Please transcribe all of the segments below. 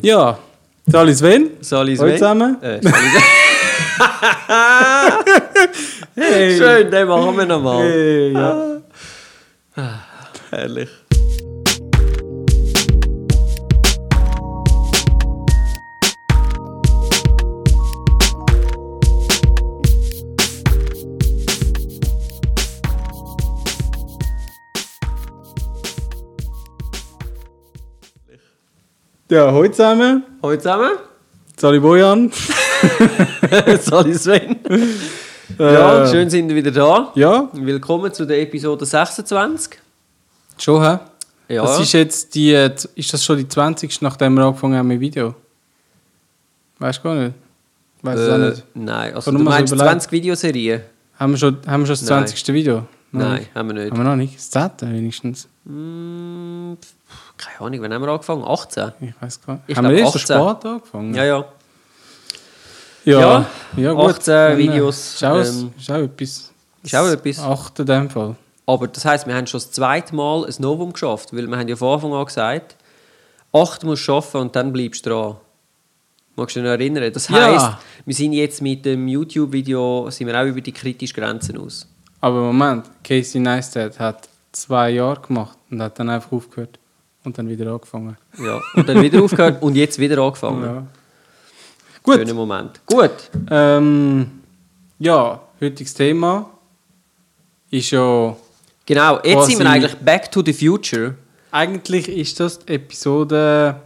Ja, Sali Sven. Sali Hallo Sven. zusammen. Äh. Hey. Schön, den machen wir nochmal. Hey, ja. Herrlich. Ja, hallo zusammen. Hallo zusammen. Sali Bojan. Sali Sven. Äh, Ja, schön sind wir wieder da. Ja, Willkommen zu der Episode 26. schon, hä? Ja, Das ist jetzt die, äh, ist das schon die 20. nachdem wir angefangen haben mit Video? Weißt du gar nicht? Weiß es auch äh, nicht. nein. Also, Kann du so meinst überlegen. 20 Videoserien? Haben wir schon, haben wir schon das Nein. 20. Video? Noch Nein, nicht. haben wir nicht. Haben wir noch nicht? Das 10. wenigstens. Mm, keine Ahnung, wann haben wir angefangen? 18? Ich weiß gar nicht. Ich haben wir erst so 18. spät angefangen? Ja, ja. Ja, Ja, ja, gut. 18 Dann, äh, Videos, Ist auch, ähm, ist auch etwas. ist auch etwas. 8 in dem Fall. Aber das heisst, wir haben schon das zweite Mal ein Novum geschafft, weil wir haben ja von Anfang an gesagt, acht musst du schaffen und dann bleibst du dran. Magst du dich noch erinnern? Das Ja. heisst, wir sind jetzt mit dem YouTube-Video sind wir auch über die kritischen Grenzen aus. Aber Moment, Casey Neistat hat zwei Jahre gemacht und hat dann einfach aufgehört und dann wieder angefangen. Ja. Und dann wieder aufgehört und jetzt wieder angefangen. Ja. Gut, Schöner Moment. Gut. ähm, ja, heutiges Thema ist ja. Genau, jetzt sind wir eigentlich back to the future. Eigentlich ist das die Episode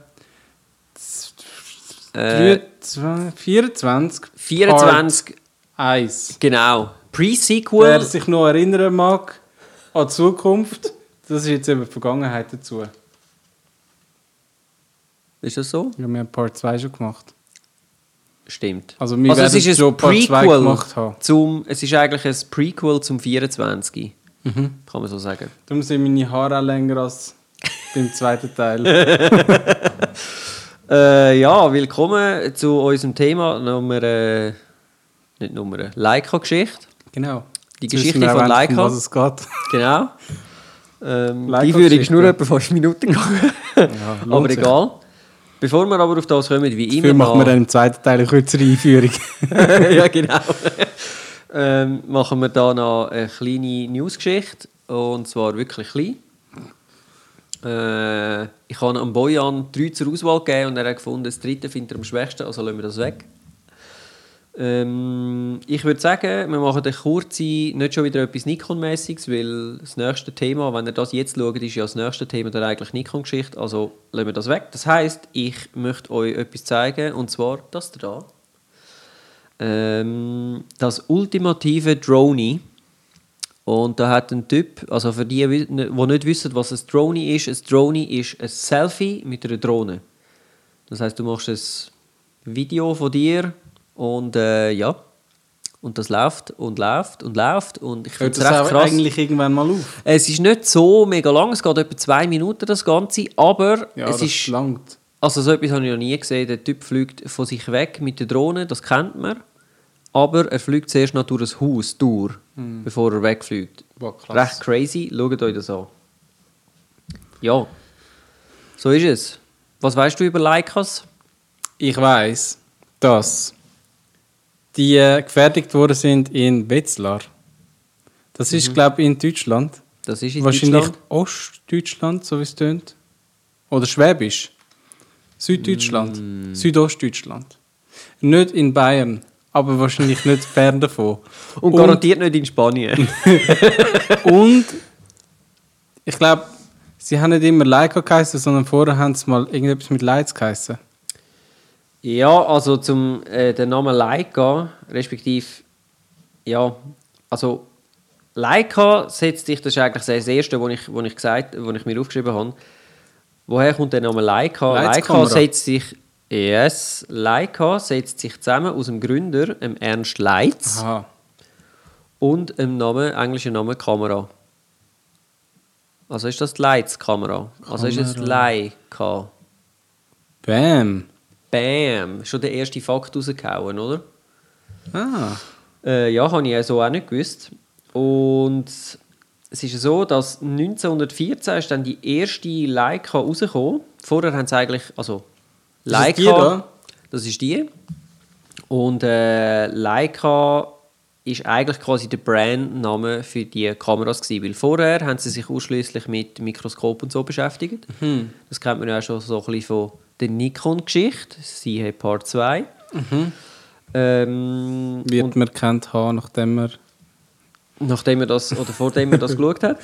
Äh, 23, 24, 24, Part 1. genau. Wer Pre-Sequel. sich noch erinnern mag an die Zukunft, das ist jetzt eben die Vergangenheit dazu. Ist das so? Ja, wir haben Part 2 schon gemacht. Stimmt. Also wir also es ist ein schon Part 2 Prequel gemacht haben. zum, es ist eigentlich ein Prequel zum 24. Mhm. Kann man so sagen. Darum sind meine Haare auch länger als beim zweiten Teil. Äh, ja, willkommen zu unserem Thema Nummer, äh, nicht Nummer, Leica-Geschichte. genau. Die Jetzt Geschichte von Leica. um was es geht. Genau. Ähm, die. Führung ist nur etwa 5 Minuten gegangen. lohnt aber egal. Bevor wir aber auf das kommen, wie immer. Dafür machen wir dann im zweiten Teil eine kürzere Einführung. ja, genau. ähm, machen wir da noch eine kleine Newsgeschichte. Und zwar wirklich klein. Äh, ich habe am Bojan drei zur Auswahl gegeben und er hat gefunden, das dritte findet er am schwächsten, also lassen wir das weg. Ähm, ich würde sagen, wir machen eine kurze, nicht schon wieder etwas Nikon-mäßiges, weil das nächste Thema, wenn ihr das jetzt schaut, ist ja das nächste Thema dann eigentlich Nikon-Geschichte, also lassen wir das weg. Das heißt, ich möchte euch etwas zeigen, und zwar das da. Ähm, das ultimative Drone. Und da hat ein Typ, also für die, die nicht wissen, was ein Drone ist, ein Drone ist ein Selfie mit einer Drohne. Das heißt, du machst ein Video von dir und äh, ja, und das läuft und läuft und läuft und ich finde es recht krass. eigentlich irgendwann mal auf? Es ist nicht so mega lang, es geht etwa zwei Minuten das Ganze, aber Ja, es ist langt. also so etwas habe ich noch nie gesehen. Der Typ fliegt von sich weg mit der Drohne, das kennt man. Aber er fliegt zuerst noch durch ein Haus durch, bevor er wegfliegt. Krass. Recht crazy, schaut euch das an. Ja, so ist es. Was weißt du über Leicas? Ich weiß, dass die äh, gefertigt worden sind in Wetzlar. Das ist, glaube ich, in Deutschland. Das ist in Wahrscheinlich Deutschland. Ostdeutschland, so wie es tönt. Oder Schwäbisch. Süddeutschland. Mm. Südostdeutschland. Nicht in Bayern, aber wahrscheinlich nicht fern davon. Und garantiert nicht in Spanien. Und ich glaube, sie haben nicht immer Leica geheißen, sondern vorher haben sie mal irgendetwas mit Lights geheißen. Ja, also zum äh, der Name Leica, respektive ja, also Leica setzt sich, das ist eigentlich das erste, was ich, wo ich, gesagt, wo ich mir aufgeschrieben habe. Woher kommt der Name Leica? Leica setzt sich, yes, Leica setzt sich zusammen aus dem Gründer, dem Ernst Leitz, Aha. und dem Namen, englischen Namen Kamera. Also ist das die Leitz-Kamera. Also ist es Leica. Bam. Bam! Schon der erste Fakt rausgehauen, oder? Ah. Äh, ja, habe ich so auch nicht gewusst. Und es ist so, dass 1914 ist dann die erste Leica rausgekommen. Vorher haben sie eigentlich, also das Leica, die da? das ist die. Und äh, Leica ist eigentlich quasi der Brandname für die Kameras gewesen, weil vorher haben sie sich ausschließlich mit Mikroskop und so beschäftigt. Mhm. Das kennt man ja auch schon so ein bisschen von der Nikon-Geschichte, siehe Part 2. Ähm, Wird man kennt haben, nachdem er... nachdem er das oder vordem er das geschaut hat.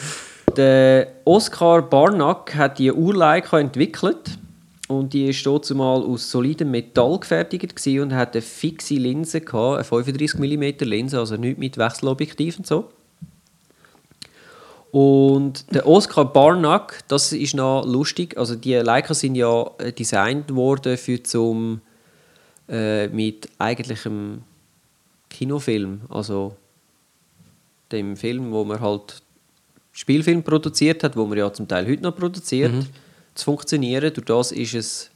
Der Oscar Barnack hat die Urleica entwickelt und die ist dort zumal aus solidem Metall gefertigt und hat eine fixe Linse gehabt, eine 35 mm Linse, also nicht mit Wechselobjektiv und so. Und der Oscar Barnack, das ist noch lustig, also die Leica sind ja äh, designt worden für zum äh, mit eigentlichem Kinofilm, also dem Film, wo man halt Spielfilm produziert hat, wo man ja zum Teil heute noch produziert, zu funktionieren. Durch das ist es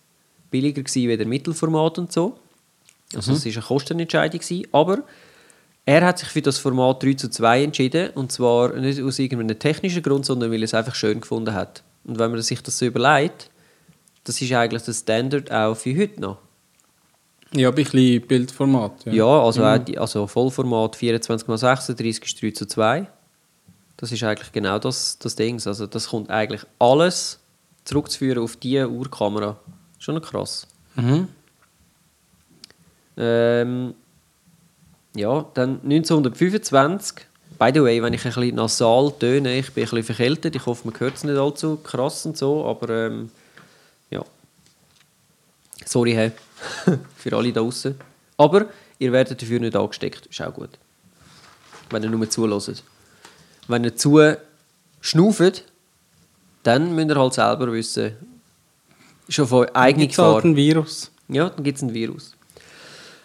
billiger gewesen wie der Mittelformat und so. Also es ist eine Kostenentscheidung gewesen. Aber er hat sich für das Format 3 zu 2 entschieden und zwar nicht aus irgendeinem technischen Grund, sondern weil er es einfach schön gefunden hat. Und wenn man sich das so überlegt, das ist eigentlich der Standard auch für heute noch. Ja, ein bisschen Bildformat. Ja. Ja, also, auch die, also Vollformat 24x36 ist 3 zu 2. Das ist eigentlich genau das, das Ding. Also das kommt eigentlich alles zurückzuführen auf diese Uhrkamera. Schon krass. Mhm. Ähm, ja, dann 1925. By the way, wenn ich ein bisschen nasal töne, ich bin ein bisschen verkältet. Ich hoffe, man hört es nicht allzu krass und so, aber ähm, ja. Sorry, hey. für alle da draußen. Aber ihr werdet dafür nicht angesteckt. Ist auch gut. Wenn ihr nur zuhört. Wenn ihr zu schnauft, dann müsst ihr halt selber wissen, schon von eigener Gibt's halt Gefahr. ein Virus. Ja, dann gibt es ein Virus.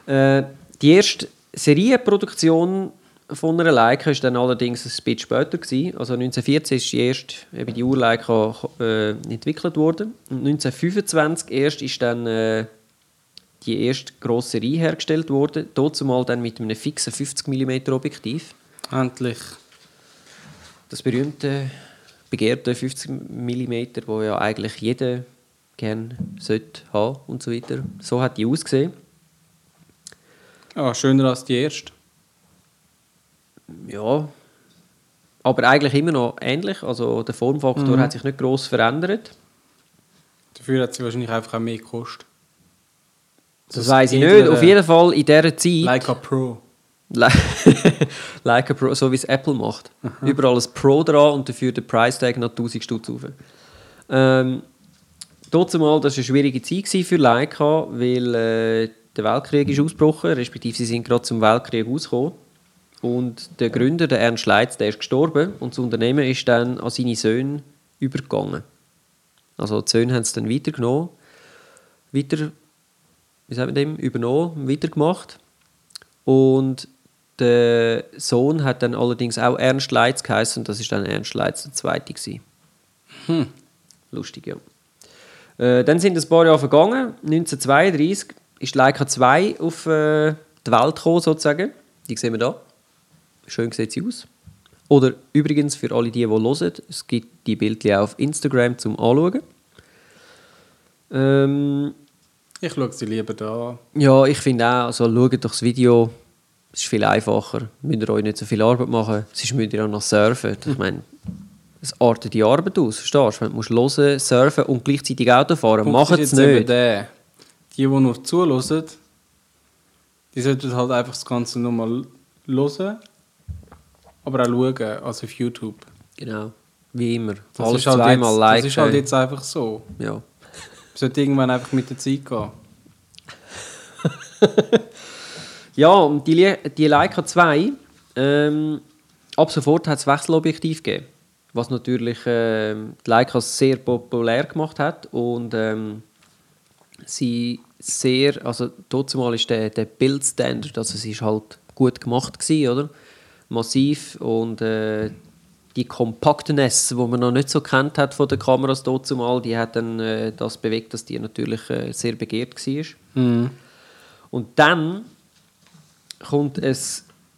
Äh, die erste Serienproduktion von einer Leica war dann allerdings ein bisschen später. Gewesen. Also 1914 ist die erste eben die Urleica äh, entwickelt worden. Und 1925 erst ist dann äh, die erste grosse Serie hergestellt worden. Dort zumal dann mit einem fixen 50 mm Objektiv. Endlich. Das berühmte, begehrte 50 mm, wo ja eigentlich jeder gerne sollte haben und so weiter. So hat die ausgesehen. Ja, schöner als die erste. Ja, aber eigentlich immer noch ähnlich. Also der Formfaktor Mhm. hat sich nicht groß verändert. Dafür hat sie wahrscheinlich einfach auch mehr gekostet. Das, Das weiß ich nicht. Auf jeden Fall in dieser Zeit. Leica Pro. Le Leica Pro, so wie es Apple macht. Überall ein Pro dran und dafür der Price Tag noch 1000 Stutz rauf. Ähm, Trotzdem mal, das war eine schwierige Zeit für Leica, weil äh, der Weltkrieg ist ausgebrochen, respektive sie sind gerade zum Weltkrieg ausgekommen. Und der Gründer, der Ernst Leitz, der ist gestorben und das Unternehmen ist dann an seine Söhne übergegangen. Also die Söhne haben es dann weitergenommen, weiter, wie sagt man dem, übernommen, weitergemacht. Und der Sohn hat dann allerdings auch Ernst Leitz geheißen und das ist dann Ernst Leitz der Zweite gewesen. Lustig, ja. Äh, dann sind ein paar Jahre vergangen. 1932 ist Leica 2 auf äh, die Welt gekommen, sozusagen. Die sehen wir da. Schön sieht sie aus. Oder übrigens für alle die, die hören, es gibt die Bildchen auch auf Instagram zum Anschauen. Ähm, Ich schaue sie lieber da an. ja, ich finde auch, also schaut doch das Video. Es ist viel einfacher. Müsst ihr euch nicht so viel Arbeit machen. Sonst müsst ihr auch noch surfen. Ich meine, es artet die Arbeit aus, verstehst du? Wenn du musst hören, surfen und gleichzeitig Auto fahren, macht es nicht. Die, die nur zuhören, die sollten halt einfach das Ganze nochmal hören, aber auch schauen, also auf YouTube. Genau, wie immer. Das Alles ist halt zweimal jetzt, liken. Das ist halt jetzt einfach so. Ja. Es sollte irgendwann einfach mit der Zeit gehen. ja, und die, die Leica 2, ähm, ab sofort hat es Wechselobjektiv gegeben. Was natürlich ähm, die Leica sehr populär gemacht hat und ähm, sie sehr, also dort zumal ist der, der Bildstandard, also sie ist halt gut gemacht gewesen, oder? Massiv und äh, die Compaktness, wo man noch nicht so kennt hat von den Kameras dort zumal, die hat dann äh, das bewegt, dass die natürlich äh, sehr begehrt war. Mhm. Und dann kommt ein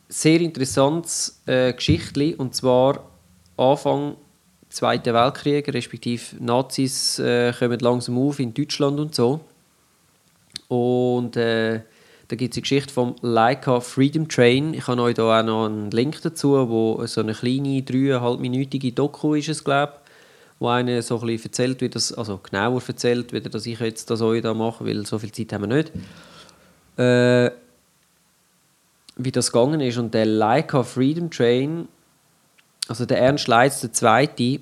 sehr interessantes äh, Geschichtli und zwar Anfang Zweiten Weltkrieg, respektive Nazis äh, kommen langsam auf in Deutschland und so. Und äh, da gibt es die Geschichte vom Leica Freedom Train. Ich habe euch da auch noch einen Link dazu, wo so eine kleine, dreieinhalbminütige Doku ist es, glaube wo einer so ein bisschen erzählt, wie das, also genauer erzählt, wie das ich jetzt das euch da mache, weil so viel Zeit haben wir nicht. Äh, wie das gegangen ist. Und der Leica Freedom Train, also der Ernst Leitz, der Zweite,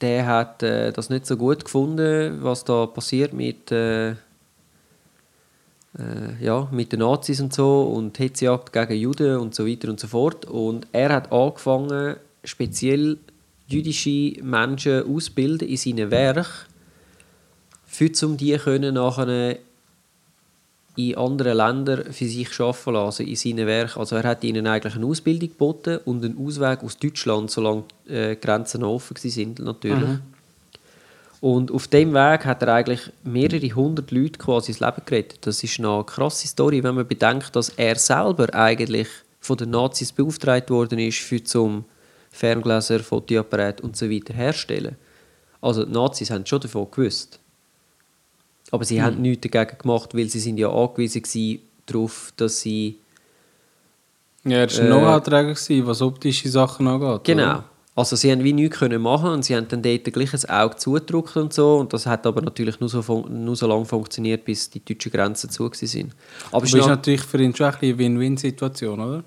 der hat äh, das nicht so gut gefunden, was da passiert mit, äh, äh, ja, mit den Nazis und so und Hetzjagd gegen Juden und so weiter und so fort. Und er hat angefangen, speziell jüdische Menschen auszubilden in seinen Werken, für um die können nachher in anderen Ländern für sich arbeiten lassen, in seinen Werken. Also er hat ihnen eigentlich eine Ausbildung geboten und einen Ausweg aus Deutschland, solange äh, die Grenzen offen sind natürlich. Mhm. Und auf dem Weg hat er eigentlich mehrere hundert Leute quasi ins Leben gerettet. Das ist eine krasse Story, wenn man bedenkt, dass er selber eigentlich von den Nazis beauftragt worden ist, für zum Ferngläser, Fotoapparat und so weiter herstellen. Also die Nazis haben schon davon gewusst. Aber sie mhm. haben nichts dagegen gemacht, weil sie sind ja angewiesen waren darauf, dass sie... Ja, er war äh, Know-how-Träger, was optische Sachen angeht. Genau. Oder? Also sie haben wie nichts können machen und sie haben dann dort gleich ein Auge zugedrückt und so und das hat aber natürlich nur so, nur so lange funktioniert, bis die deutschen Grenzen zu waren. Aber, aber ist natürlich für ihn schon eine Win-Win-Situation, oder?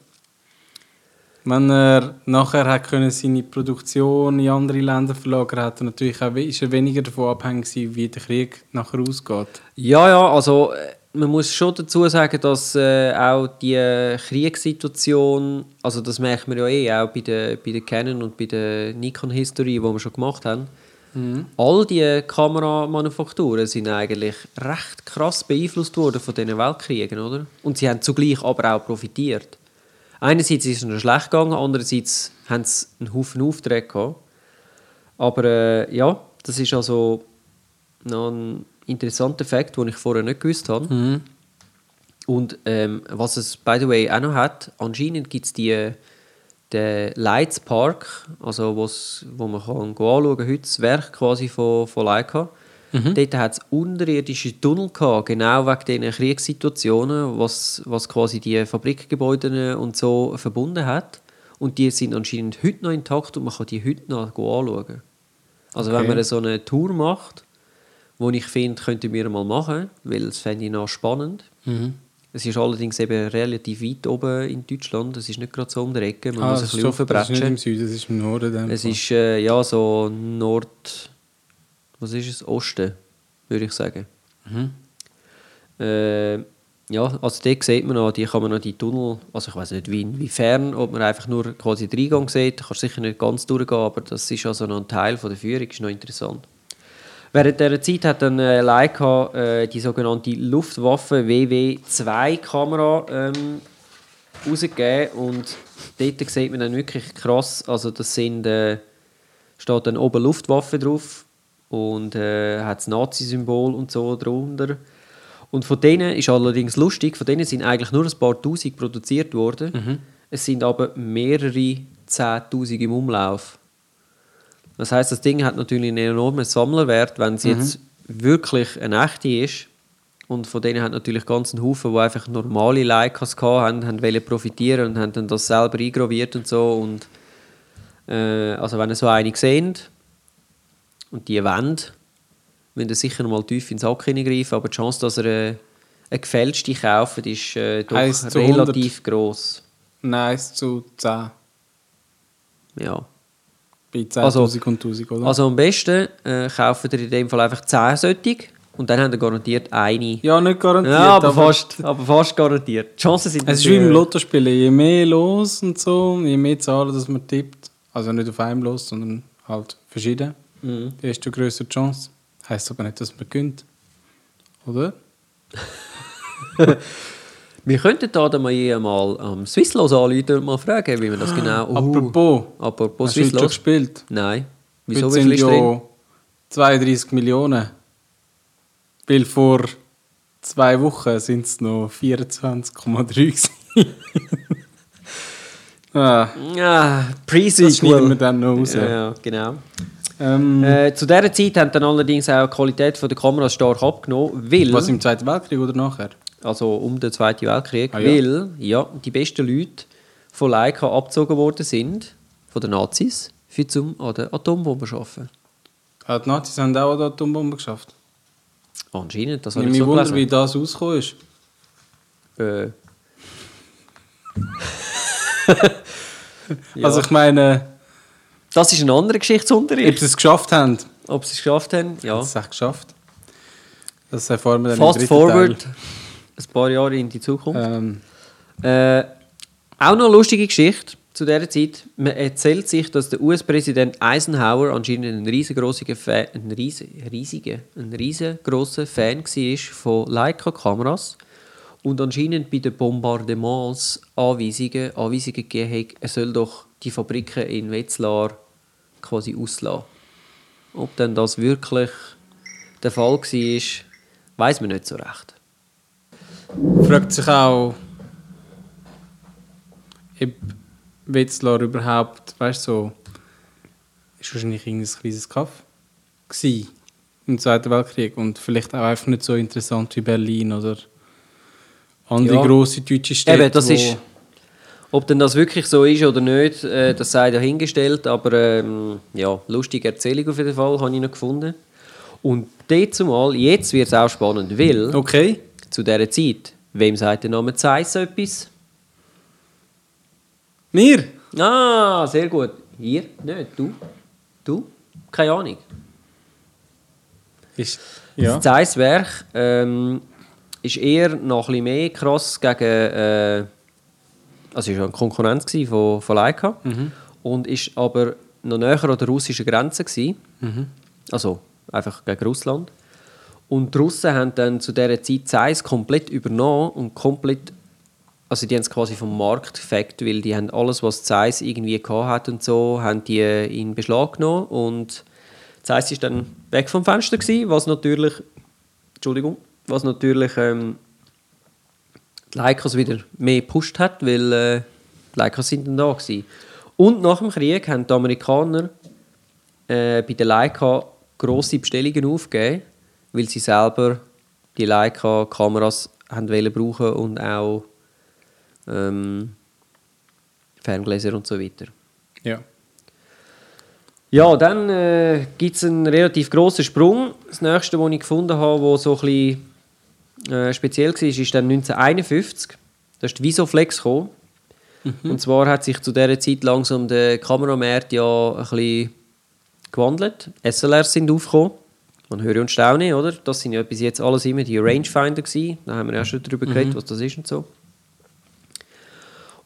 Wenn er nachher hat können seine Produktion in andere Länder verlagern hat natürlich auch, ist er weniger davon abhängig wie der Krieg nachher ausgeht. Ja, ja, also äh, man muss schon dazu sagen, dass äh, auch die Kriegssituation, also das merkt man ja eh auch bei der, bei der Canon und bei der Nikon History, die wir schon gemacht haben, mhm. all die Kameramanufakturen sind eigentlich recht krass beeinflusst worden von diesen Weltkriegen, oder? Und sie haben zugleich aber auch profitiert. Einerseits ist es ihnen schlecht gegangen, andererseits haben sie einen Haufen Aufträge gehabt. Aber äh, ja, das ist also noch ein interessanter Fakt, den ich vorher nicht gewusst habe. Mhm. Und ähm, was es, by the way, auch noch hat, anscheinend gibt es die, den Lights Park, also wo man kann anschauen kann, heute das Werk quasi von, von Leica. Mhm. Dort hat es unterirdische Tunnel gehabt, genau wegen diesen Kriegssituationen, was, was quasi die Fabrikgebäude und so verbunden hat. Und die sind anscheinend heute noch intakt und man kann die heute noch anschauen. Also okay. wenn man so eine Tour macht, wo ich finde, könnten wir mal machen, weil das fände ich noch spannend. Mhm. Es ist allerdings eben relativ weit oben in Deutschland. Es ist nicht gerade so um die Ecke. Man ah, muss ein bisschen aufbrechen. Das ist nicht im Süden, das ist im Norden. Es ist äh, ja so Nord was ist es? Osten, würde ich sagen. Mhm. Äh, ja, also dort sieht man noch, die kann man noch die Tunnel, also ich weiß nicht wie, inwiefern, ob man einfach nur quasi den Eingang sieht, kann sicher nicht ganz durchgehen, aber das ist also noch ein Teil von der Führung, ist noch interessant. Während dieser Zeit hat dann äh, Leica äh, die sogenannte Luftwaffe WW2-Kamera ähm, rausgegeben und dort sieht man dann wirklich krass, also das sind, äh, steht dann oben Luftwaffe drauf, und äh, hat das Nazi-Symbol und so drunter. Und von denen ist allerdings lustig, von denen sind eigentlich nur ein paar Tausend produziert worden. Mhm. Es sind aber mehrere Zehntausend im Umlauf. Das heißt, das Ding hat natürlich einen enormen Sammlerwert, wenn es mhm. jetzt wirklich eine echte ist. Und von denen hat natürlich ganz einen Haufen, die einfach normale Leicas hatten, haben wollen profitieren und haben dann das selber eingraviert und so. Und, äh, also wenn ihr so eine seht, und die Wände müssen ihr sicher mal tief in den Sack hineingreifen, aber die Chance, dass ihr eine, eine gefälschte kauft, ist äh, doch relativ gross. Nein, 1 zu 10. Ja. Bei 10.000 also, und 1000, oder? Also am besten äh, kaufen ihr in dem Fall einfach 10 solche und dann habt ihr garantiert eine. Ja, nicht garantiert. Ja, aber, aber, fast, aber fast garantiert. Die Chancen sind Es ist wie im Lottospielen. Je mehr los und so, je mehr Zahlen, dass man tippt, also nicht auf einem los, sondern halt verschieden, Mhm. Desto größere Chance. Heißt aber nicht, dass man gönnt. Oder? Wir könnten da dann mal, mal am Swisslos anrufen und mal fragen, wie man das genau... Uh, apropos, apropos hast Swisslos. du schon gespielt? Nein. Wieso Heute sind ja 32 Millionen. Weil vor zwei Wochen sind es noch 24,3 ah. Ja, Pre-Sequel. Das schneiden wir dann noch raus. Ja, ja genau. Ähm, Äh, zu dieser Zeit haben dann allerdings auch die Qualität der Kameras stark abgenommen, weil, was im Zweiten Weltkrieg oder nachher? Also um den Zweiten Weltkrieg, Ah, ja. weil ja, die besten Leute von Leica abgezogen worden sind, von den Nazis, für zum an der Atombombe zu arbeiten. Ah, die Nazis haben auch die Atombombe geschafft. Anscheinend, das Ich habe ich mich so wunder, gelesen. wie das rausgekommen ist. Äh, ja. Also ich meine, das ist ein anderer ob Geschichtsunterricht. sie es geschafft haben. Ob sie es geschafft haben, ja. Haben sie es geschafft. Das erfahren wir dann Fast im dritten forward, Teil. Ein paar Jahre in die Zukunft. Ähm, Äh, auch noch eine lustige Geschichte zu dieser Zeit. Man erzählt sich, dass der US-Präsident Eisenhower anscheinend ein riesengroßer Fan, ein riesen, riesiger, ein riesengroßer Fan war von Leica-Kameras und anscheinend bei den Bombardements Anweisungen, Anweisungen gegeben hat, er soll doch die Fabriken in Wetzlar quasi auslassen. Ob denn das wirklich der Fall war, weiß man nicht so recht. Fragt sich auch, ob Wetzlar überhaupt, weißt du, so, ist wahrscheinlich irgendein kleines Kaff im Zweiten Weltkrieg und vielleicht auch einfach nicht so interessant wie Berlin oder andere Ja. grosse deutsche Städte. Eben, das ist, ob denn das wirklich so ist oder nicht, äh, das sei dahingestellt, aber ähm, ja, lustige Erzählung auf jeden Fall, habe ich noch gefunden. Und dort zumal, jetzt wird es auch spannend, weil Okay. Zu dieser Zeit, wem sagt der Name Zeiss etwas? Mir? Ah, sehr gut. Hier? Nicht, du? Du? Keine Ahnung. Ist, ja. Das Zeiss-Werk ähm, ist eher noch ein bisschen mehr krass gegen. Äh, also es war eine Konkurrenz von, von Leica. Und ist aber noch näher an der russischen Grenze. Gewesen. Also einfach gegen Russland. Und die Russen haben dann zu dieser Zeit Zeiss komplett übernommen und komplett. Also die haben es quasi vom Markt gefackt, weil die haben alles, was Zeiss irgendwie hat und so, haben die in Beschlag genommen und Zeiss ist dann weg vom Fenster gewesen, was natürlich, Entschuldigung, was natürlich ähm, die Leicas wieder mehr gepusht hat, weil äh, die Leicas sind dann da gewesen. Und nach dem Krieg haben die Amerikaner äh, bei der Leica grosse Bestellungen aufgegeben, weil sie selber die Leica-Kameras haben brauchen und auch ähm, Ferngläser und so weiter. ja. Ja, dann äh, gibt es einen relativ grossen Sprung. Das nächste, was ich gefunden habe, wo so ein bisschen äh, speziell war, ist dann 1951. Da ist die Visoflex gekommen. Und zwar hat sich zu dieser Zeit langsam der Kameramarkt ja ein bisschen gewandelt. SLRs sind aufgekommen. Man höre und staune, oder? Das sind ja bis jetzt alles immer die Rangefinder gewesen. Da haben wir ja schon darüber geredet, was das ist und so.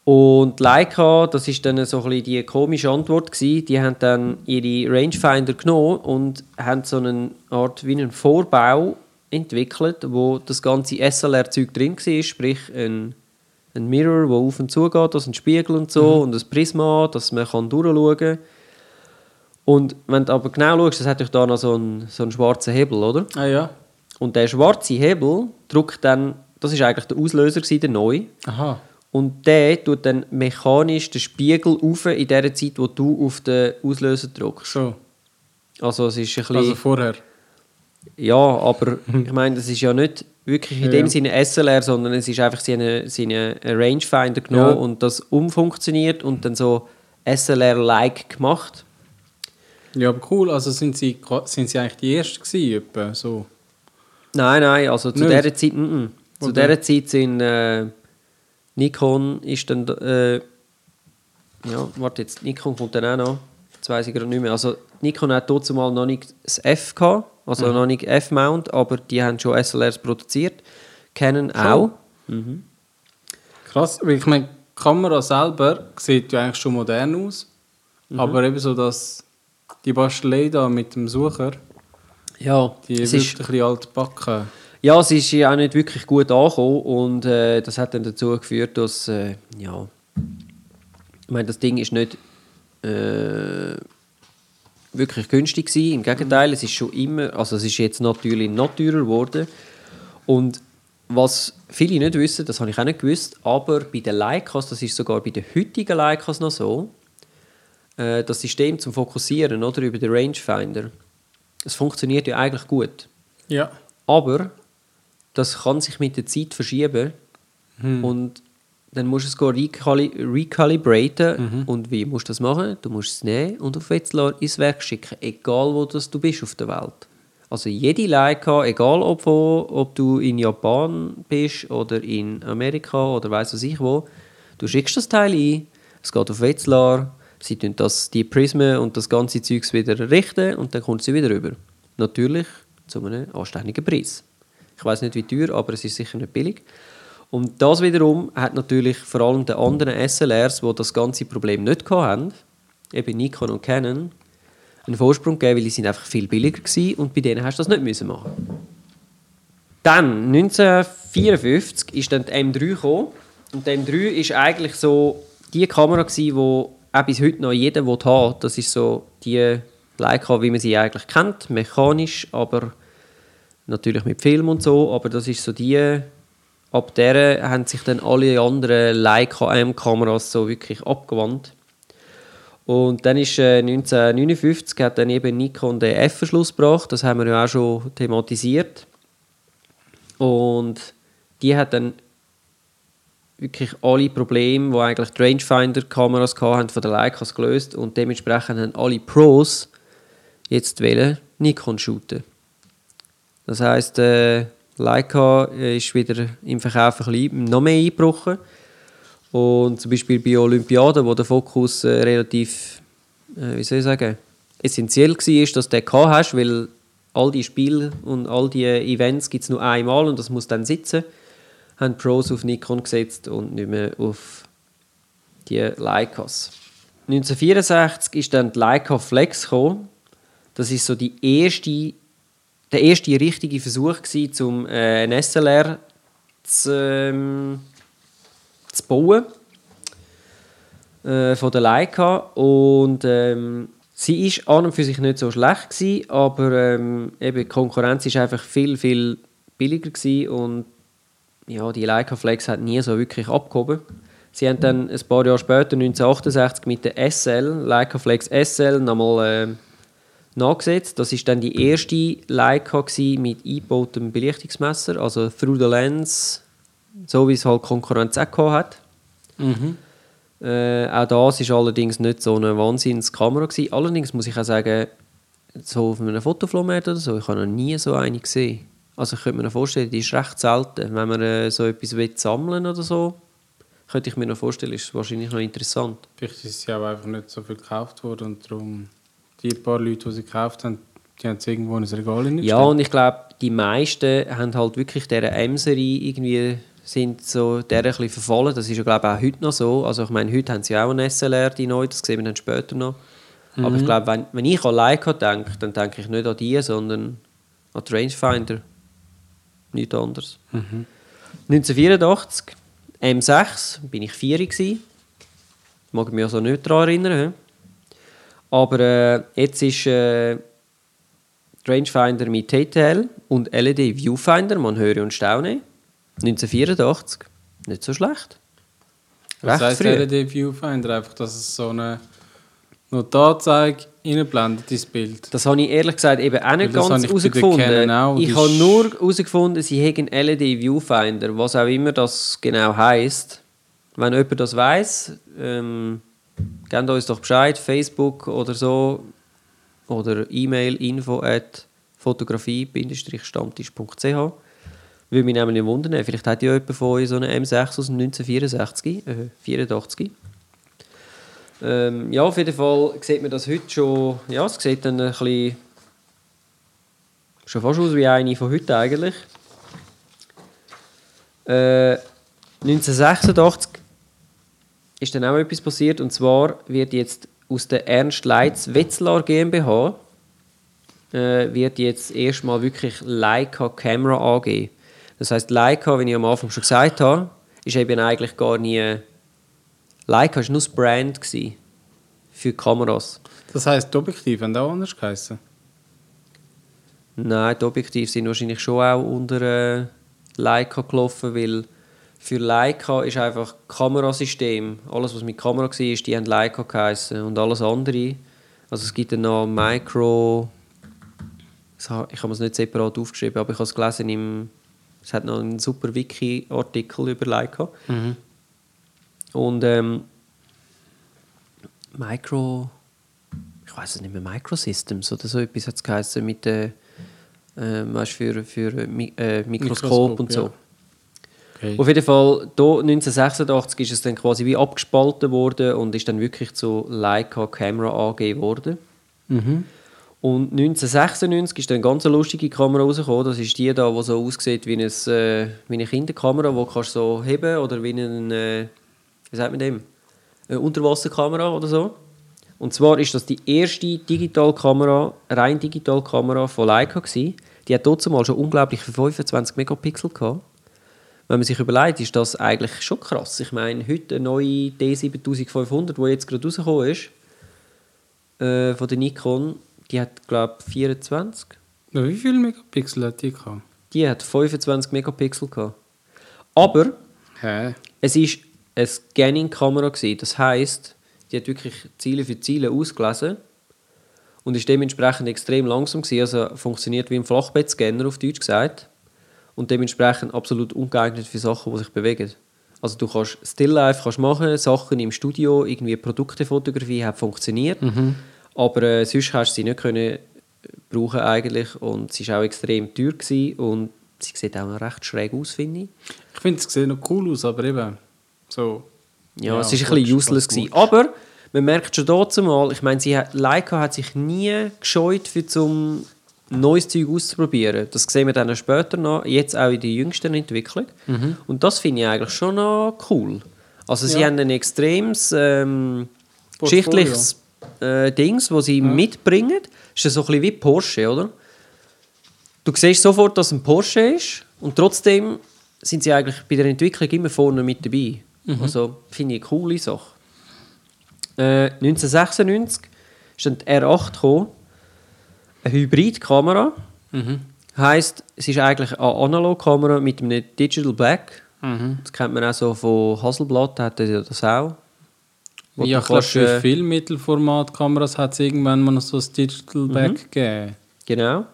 Und Leica, das ist dann so ein die komische Antwort gewesen. Die haben dann ihre Rangefinder genommen und haben so eine Art wie einen Vorbau entwickelt, wo das ganze SLR-Zeug drin war, sprich ein, ein Mirror, wo auf und zu geht, also ein Spiegel und so und ein Prisma, dass man kann durchschauen kann. Und wenn du aber genau schaust, das hat doch da noch so einen, so einen schwarzen Hebel, oder? Ah ja. Und der schwarze Hebel drückt dann, das ist eigentlich der Auslöser gewesen, der neu. Aha. Und der tut dann mechanisch den Spiegel auf in der Zeit, wo du auf den Auslöser drückst. So. Also es ist ein bisschen... Also vorher. ja, aber ich meine, das ist ja nicht wirklich in Ja, dem ja. Sinne SLR, sondern es ist einfach seine, seine Rangefinder genommen Ja. und das umfunktioniert und dann so SLR-like gemacht. Ja, aber cool. Also sind sie, sind sie eigentlich die Ersten gewesen, etwa, so. Nein, nein, also zu Nicht? dieser Zeit, mm, mm. zu dieser Zeit sind äh, Nikon ist dann, äh, ja, warte jetzt, Nikon kommt dann auch noch, das weiß ich gerade nicht mehr. Also Nikon hat dort mal noch nicht das F gehabt, also noch nicht F-Mount, aber die haben schon SLRs produziert. Canon auch. Krass, weil ich meine, die Kamera selber sieht ja eigentlich schon modern aus. Aber eben so, dass die Bastelei da mit dem Sucher, Ja, die es wirkt ist, ein bisschen altbacken. ja, es ist ja auch nicht wirklich gut angekommen und äh, das hat dann dazu geführt, dass, äh, ja, ich meine, das Ding ist nicht äh, wirklich günstig gewesen. Im Gegenteil, es ist schon immer, also es ist jetzt natürlich noch teurer geworden und was viele nicht wissen, das habe ich auch nicht gewusst, aber bei den Leicas, das ist sogar bei den heutigen Leicas noch so, äh, das System zum Fokussieren oder über den Rangefinder, es funktioniert ja eigentlich gut. Ja. Aber das kann sich mit der Zeit verschieben und dann musst du es recali recalibraten. Und wie musst du das machen? Du musst es nehmen und auf Wetzlar ins Werk schicken, egal wo das du bist auf der Welt. Also jede Leica, egal ob, wo, ob du in Japan bist oder in Amerika oder weiß was ich wo, du schickst das Teil ein, es geht auf Wetzlar, sie tun das, die Prismen und das ganze Zeugs wieder richten und dann kommt sie wieder rüber. Natürlich zu einem anständigen Preis. Ich weiß nicht wie teuer, aber es ist sicher nicht billig. Und das wiederum hat natürlich vor allem den anderen SLRs, die das ganze Problem nicht hatten, eben Nikon und Canon, einen Vorsprung gegeben, weil die sind einfach viel billiger waren und bei denen hast du das nicht müssen machen. Dann, 1954, ist dann die M3 gekommen und die M3 ist eigentlich so die Kamera gewesen, wo auch bis heute noch jeder will haben. Das ist so die Leica, wie man sie eigentlich kennt, mechanisch, aber natürlich mit Film und so, aber das ist so die, ab der haben sich dann alle anderen Leica M-Kameras so wirklich abgewandt. Und dann ist äh, 1959 hat dann eben Nikon den F-Verschluss gebracht, das haben wir ja auch schon thematisiert. Und die hat dann wirklich alle Probleme, die eigentlich die Rangefinder-Kameras hatten, von der Leicas gelöst und dementsprechend haben alle Pros jetzt wollen Nikon shooten. Das heisst, äh, Leica ist wieder im Verkauf ein bisschen noch mehr eingebrochen. Und zum Beispiel bei Olympiaden, wo der Fokus äh, relativ, äh, wie soll ich sagen, essentiell war, dass du den gehabt hast, weil all die Spiele und all die Events gibt es nur einmal und das muss dann sitzen, haben Pros auf Nikon gesetzt und nicht mehr auf die Leicas. 1964 ist dann die Leica Flex gekommen. Das ist so die erste, der erste richtige Versuch gewesen, um äh, ein SLR zu, ähm, zu bauen äh, von der Leica und ähm, sie ist an und für sich nicht so schlecht gewesen, aber ähm, eben die Konkurrenz ist einfach viel viel billiger gewesen und ja, die Leica Flex hat nie so wirklich abgehoben. Sie haben dann ein paar Jahre später, 1968, mit der SL, Leica Flex SL, nochmal äh, nachgesetzt. Das ist dann die erste Leica mit eingebautem Belichtungsmesser, also Through the Lens, so wie es halt Konkurrenz auch hat. Mhm. Äh, auch das war allerdings nicht so eine Wahnsinnskamera. Gewesen. Allerdings muss ich auch sagen, so auf einem Fotoflomet oder so, ich habe noch nie so eine gesehen. Also ich könnte mir noch vorstellen, die ist recht selten. Wenn man äh, so etwas will sammeln oder so, könnte ich mir noch vorstellen, ist es wahrscheinlich noch interessant. Vielleicht ist sie aber einfach nicht so viel gekauft worden und darum die paar Leute, die sie gekauft haben, die haben es irgendwo in ein Regal Ja, hineingestellt. und ich glaube, die meisten haben halt wirklich dieser M-Serie irgendwie sind so der ein bisschen verfallen. Das ist ja glaube ich auch heute noch so. Also ich meine, heute haben sie auch eine SLR, die neu, das sehen wir dann später noch. Aber ich glaube, wenn, wenn ich an Leica denke, dann denke ich nicht an die, sondern an die Rangefinder. Nichts anderes. 1984, M6, bin ich 4 gewesen. Mag ich mich also nicht daran erinnern. Aber äh, jetzt ist äh, Rangefinder mit TTL und LED Viewfinder, man höre und staune. 1984, nicht so schlecht. Was Recht heisst früh. LED Viewfinder? Einfach, dass es so eine Notarzeiger reinblendet ins Bild. Das habe ich ehrlich gesagt eben auch nicht ganz ich herausgefunden. Ich habe nur herausgefunden, sie haben einen LED Viewfinder, was auch immer das genau heisst. Wenn jemand das weiss, ähm, gebt uns doch Bescheid, Facebook oder so, oder E-Mail info at fotografie-stammtisch.ch Würde mich nämlich wundern, vielleicht hat ja jemand von euch so eine M6 aus dem 1964, äh, 84. Ähm, ja, auf jeden Fall sieht man das heute schon, ja, es sieht dann ein bisschen, schon fast aus wie eine von heute eigentlich. Äh, 1986 ist dann auch etwas passiert und zwar wird jetzt aus der Ernst Leitz Wetzlar GmbH äh, wird jetzt erstmal wirklich Leica Camera AG. Das heißt Leica, wie ich am Anfang schon gesagt habe, ist eben eigentlich gar nie Leica war nur das Brand für Kameras. Das heisst, die Objektive haben auch anders geheißen. Nein, die Objektive sind wahrscheinlich schon auch unter äh, Leica gelaufen, weil für Leica ist einfach Kamerasystem. Alles, was mit Kamera war, die haben Leica geheißen. Und alles andere, also es gibt dann noch Micro... Ich habe es nicht separat aufgeschrieben, aber ich habe es gelesen im... Es hat noch einen super Wiki-Artikel über Leica. Mhm. Und ähm, Micro... Ich weiß es nicht mehr, Microsystems oder so etwas hat es geheißen mit. Äh, weißt, für, für Mi äh, Mikroskop, Mikroskop, und so. ja. Okay. Auf jeden Fall, hier 1986 ist es dann quasi wie abgespalten worden und ist dann wirklich zu Leica Camera AG geworden. Mhm. Und 1996 ist dann eine ganz lustige Kamera rausgekommen. Das ist die da, die so aussieht wie, ein, äh, wie eine Kinderkamera, die kannst du so heben oder wie eine, äh, wie sagt man dem? Eine Unterwasserkamera oder so. Und zwar ist das die erste Digitalkamera, rein Digitalkamera von Leica gewesen. Die hat trotzdem mal schon unglaublich 25 Megapixel gehabt. Wenn man sich überlegt, ist das eigentlich schon krass. Ich meine, heute eine neue D7500, die jetzt gerade rausgekommen ist, äh, von der Nikon, die hat, glaube ich, 24. Ja, wie viele Megapixel hat die gehabt? Die hat 25 Megapixel gehabt. Aber Hä? es ist eine Scanning-Kamera gewesen. Das heißt, die hat wirklich Ziele für Ziele ausgelesen und ist dementsprechend extrem langsam gewesen. Also funktioniert wie ein Flachbettscanner auf Deutsch gesagt und dementsprechend absolut ungeeignet für Sachen, die sich bewegen. Also du kannst Stilllife kannst machen, Sachen im Studio, irgendwie Produktefotografie hat funktioniert, aber äh, sonst hast du sie nicht können brauchen eigentlich und sie war auch extrem teuer gewesen und sie sieht auch noch recht schräg aus, finde ich. Ich finde, es sieht noch cool aus, aber eben so... Ja, Ja, es war ein bisschen useless. Gewesen. Aber man merkt schon dazu mal, ich meine, sie hat, Leica hat sich nie gescheut, für zum neues Zeug auszuprobieren. Das sehen wir dann später noch, jetzt auch in der jüngsten Entwicklung. Und das finde ich eigentlich schon noch cool. Also sie Ja. haben ein extremes ähm, geschichtliches äh, Dings, das sie mitbringen. Ist ja so ein bisschen wie Porsche, oder? Du siehst sofort, dass es ein Porsche ist und trotzdem sind sie eigentlich bei der Entwicklung immer vorne mit dabei. Also finde ich eine coole Sache. Äh, 1996 ist dann die R8 gekommen, eine Hybridkamera. Mhm. Heißt, es ist eigentlich eine Analogkamera mit einem Digital Black. Mhm. Das kennt man auch so von Hasselblatt, hat ja das auch. Wo Ja, ich glaube, kannst, für äh, viele Mittelformatkameras hat es irgendwann mal noch so ein Digital Back gegeben. Genau.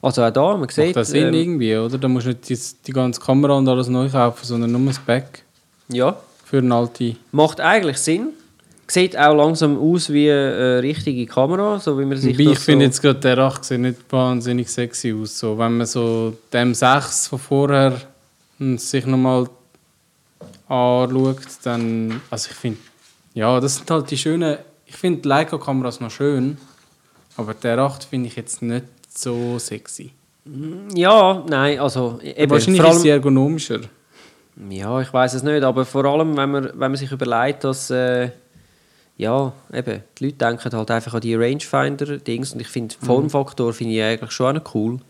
Also auch da, man Macht sieht... das Sinn ähm, irgendwie, oder? Da musst du nicht die, die ganze Kamera und alles neu kaufen, sondern nur das Back ja, für eine alte... macht eigentlich Sinn. Sieht auch langsam aus wie eine richtige Kamera, so wie man sich ich finde so... jetzt gerade der 8 sieht nicht wahnsinnig sexy aus. So, wenn man so dem 6 von vorher hm, sich nochmal anschaut, dann... Also ich finde... Ja, das sind halt die schönen... Ich finde die Leica-Kameras noch schön, aber der 8 finde ich jetzt nicht so sexy. Ja, nein, also eben, Wahrscheinlich ist sie ergonomischer. Ja, ich weiß es nicht, aber vor allem, wenn man, wenn man sich überlegt, dass... Äh, ja, eben, die Leute denken halt einfach an die Rangefinder-Dings und ich finde, den Formfaktor finde ich eigentlich schon cool.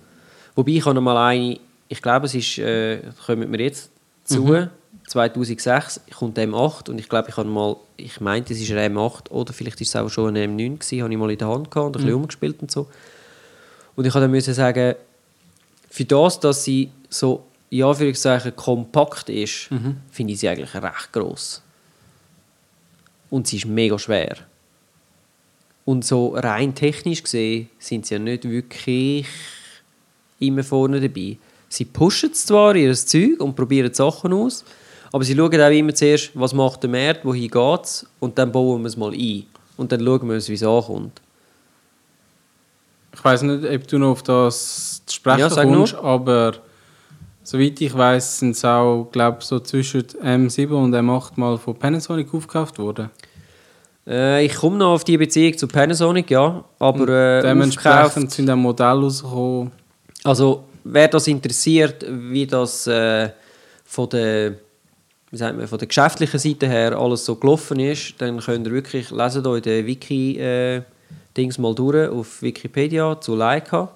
Wobei ich habe mal eine, ich glaube, es ist, äh, kommen wir jetzt zu, 2006 kommt der M8 und ich glaube, ich habe mal, ich meinte, es ist ein M8 oder vielleicht ist es auch schon ein M9 gewesen, habe ich mal in der Hand gehabt und ein bisschen umgespielt und so. Und ich habe dann müssen sagen, für das, dass sie so, ja, für sagen, kompakt ist, finde ich sie eigentlich recht gross. Und sie ist mega schwer. Und so rein technisch gesehen sind sie ja nicht wirklich immer vorne dabei. Sie pushen zwar ihr Zeug und probieren Sachen aus, aber sie schauen auch immer zuerst, was macht der Markt, wohin geht es, und dann bauen wir es mal ein. Und dann schauen wir uns, wie es ankommt. Ich weiß nicht, ob du noch auf das zu sprechen Ja, kommst, aber soweit ich weiß, sind es auch, glaube so zwischen M7 und M8 mal von Panasonic aufgekauft worden. Äh, ich komme noch auf die Beziehung zu Panasonic, ja, aber äh, Dementsprechend aufgekauft- sind auch Modelle rausgekommen. Also, wer das interessiert, wie das äh, von, der, wie sagt man, von der geschäftlichen Seite her alles so gelaufen ist, dann könnt ihr wirklich, lesen euch den Wiki äh, Dings mal durch auf Wikipedia zu Leica.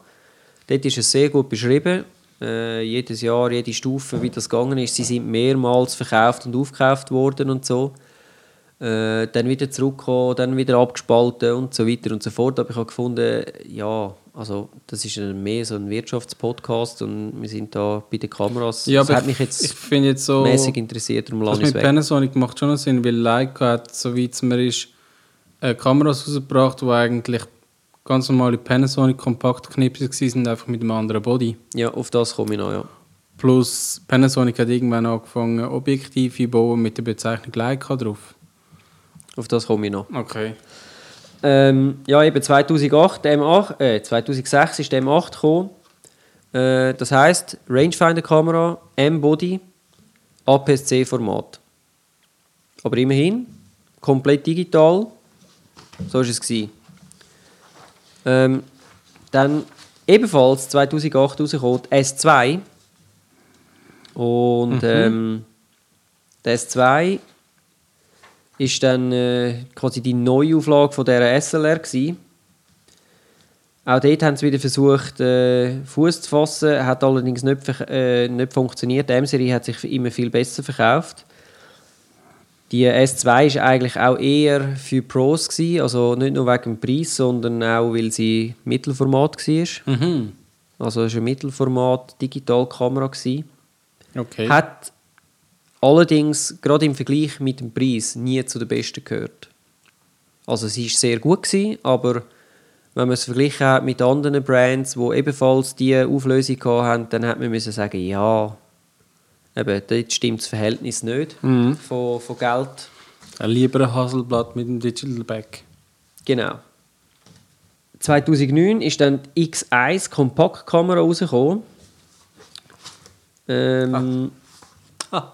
Dort ist es sehr gut beschrieben. Äh, jedes Jahr, jede Stufe, wie das gegangen ist. Sie sind mehrmals verkauft und aufgekauft worden und so. äh, dann wieder zurückgekommen, dann wieder abgespalten und so weiter und so fort. Aber ich habe gefunden, ja, also das ist mehr so ein Wirtschaftspodcast und wir sind da bei den Kameras. Ja, das aber hat mich ich, jetzt ich finde jetzt so... mäßig interessiert, darum Das mit weg. Panasonic macht schon Sinn, weil Leica hat, so weit es mir ist, Kameras rausgebracht, die eigentlich ganz normale Panasonic Kompaktknipsel sind, einfach mit einem anderen Body. Ja, auf das komme ich noch, ja. Plus Panasonic hat irgendwann angefangen, Objektive zu bauen mit der Bezeichnung Leica drauf. Auf das komme ich noch. Okay. Ähm, ja, eben 2008, der M8, äh, 2006 ist der M8 gekommen. Äh, das heisst, Rangefinder-Kamera, M-Body, APS-C-Format. Aber immerhin, komplett digital. So war es. gewesen. Ähm, dann ebenfalls 2008 rausgekommen, die S2. Und ähm, der S2 ist dann äh, quasi die Neuauflage von dieser SLR gewesen. Auch dort haben sie wieder versucht, äh, Fuß zu fassen, hat allerdings nicht, äh, nicht funktioniert. Die M-Serie hat sich immer viel besser verkauft. Die S2 ist eigentlich auch eher für Pros gewesen, also nicht nur wegen dem Preis, sondern auch, weil sie Mittelformat war. Mhm. Also es war eine Mittelformat Digitalkamera gewesen. Okay. Hat allerdings gerade im Vergleich mit dem Preis nie zu den besten gehört. Also sie war sehr gut, gewesen, aber wenn man es verglichen hat mit anderen Brands, die ebenfalls diese Auflösung hatten, dann hat man müssen sagen, ja, eben, dort stimmt das Verhältnis nicht Mhm. von, von Geld. Ein lieber ein Hasselblatt mit dem Digital Back. Genau. 2009 ist dann die X1 Kompaktkamera rausgekommen. Ähm, Ah.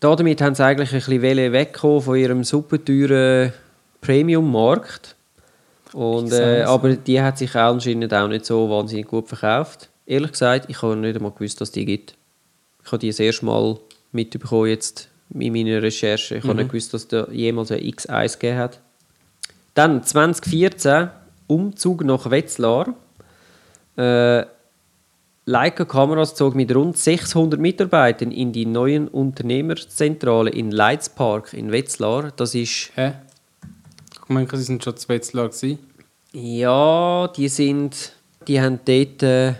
Damit haben sie eigentlich ein bisschen wollen wegkommen von ihrem super teuren Premium-Markt. Und, äh, X1, aber die hat sich auch anscheinend auch nicht so wahnsinnig gut verkauft. Ehrlich gesagt, ich habe nicht einmal gewusst, dass die gibt. Ich habe die das erste Mal mitbekommen jetzt in meiner Recherche. Ich habe nicht gewusst, dass da jemals eine X1 gegeben hat. Dann 2014 Umzug nach Wetzlar. Äh, Leica Kameras zog mit rund 600 Mitarbeitern in die neuen Unternehmerzentrale in Leitzpark in Wetzlar. Das ist Hä? Ich meine, sie sind schon zu Wetzlar gewesen. ja, die sind, die haben dort äh,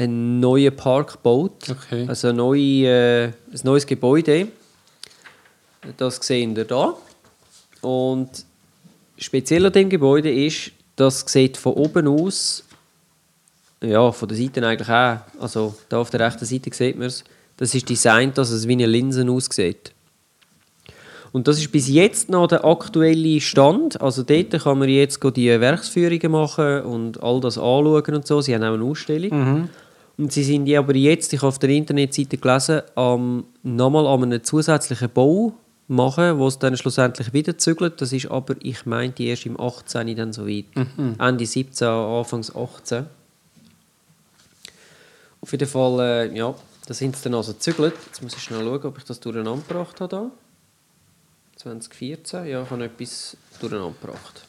einen neuen Park gebaut, Okay. also ein, neue, äh, ein neues Gebäude. Das sehen wir da. Und speziell an dem Gebäude ist, das sieht von oben aus, ja, von der Seite eigentlich auch, also da auf der rechten Seite sieht man es, das ist designt, dass es wie eine Linse aussieht. Und das ist bis jetzt noch der aktuelle Stand. Also dort kann man jetzt die Werksführungen machen und all das anschauen und so. Sie haben auch eine Ausstellung. Und sie sind ja aber jetzt, ich habe auf der Internetseite gelesen, am, nochmal an einem zusätzlichen Bau machen, wo es dann schlussendlich wieder zügelt. Das ist aber, ich meinte, erst im 18. dann so weit. Ende 17, Anfangs 18. Auf jeden Fall, äh, ja, da sind sie dann also zügelt. Jetzt muss ich schnell schauen, ob ich das durcheinander gebracht habe. Da. 2014, ja, ich habe etwas durcheinander gebracht.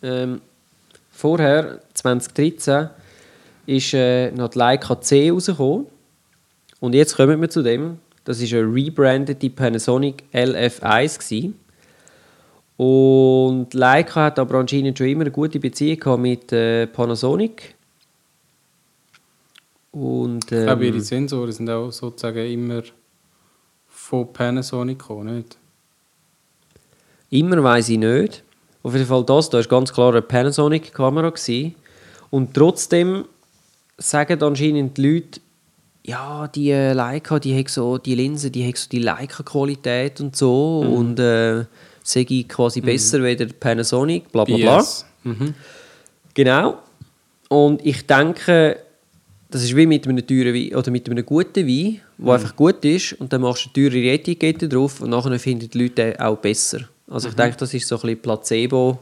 Ähm, vorher, 2013, ist äh, noch die Leica C rausgekommen. Und jetzt kommen wir zu dem. Das war eine rebrandete Panasonic LF1. Gewesen. Und Leica hat aber anscheinend schon immer eine gute Beziehung mit äh, Panasonic. Und, Ich glaube, ähm, ihre Sensoren sind auch sozusagen immer von Panasonic gekommen, nicht? Immer weiß ich nicht. Auf jeden Fall das, da war ganz klar eine Panasonic-Kamera. Und trotzdem sagen anscheinend die Leute, ja, die äh, Leica, die hat so, die Linse, die hat so die Leica-Qualität und so und äh, sei quasi besser wie der Panasonic, bla bla bla. BS. Mhm. Genau. Und ich denke, das ist wie mit einem teuren Wein oder mit einem guten Wein, der einfach gut ist und dann machst du eine teure Etikette drauf und nachher finden die Leute den auch besser. Also ich denke, das ist so ein bisschen Placebo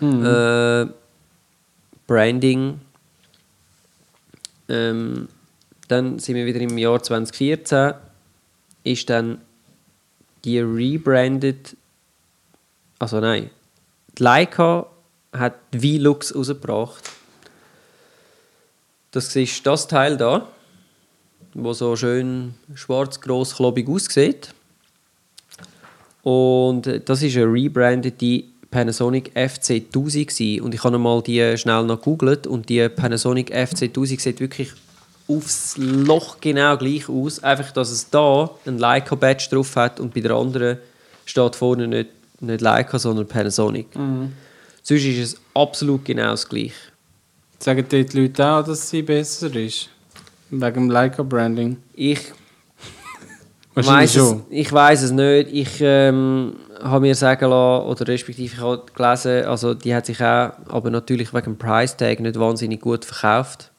äh, Branding. Ähm, dann sind wir wieder im Jahr 2014 ist dann die rebranded also nein die Leica hat die V-Lux rausgebracht. Das ist das Teil da. wo so schön schwarz, gross, klobig aussieht. Und das ist eine rebrandete Panasonic FC1000 gewesen. und ich habe mal die schnell noch googelt und die Panasonic FC1000 sieht wirklich aufs Loch genau gleich aus, einfach dass es da ein Leica Badge drauf hat und bei der anderen steht vorne nicht, nicht Leica, sondern Panasonic. Mhm. Sonst ist es absolut genau das gleiche. Sagen die Leute auch, dass sie besser ist? Wegen dem Leica-Branding? Ich weiss es, ich weiß es nicht. Ich ähm, habe mir sagen lassen, oder respektive ich habe gelesen, also die hat sich auch, aber natürlich wegen dem Price Tag nicht wahnsinnig gut verkauft.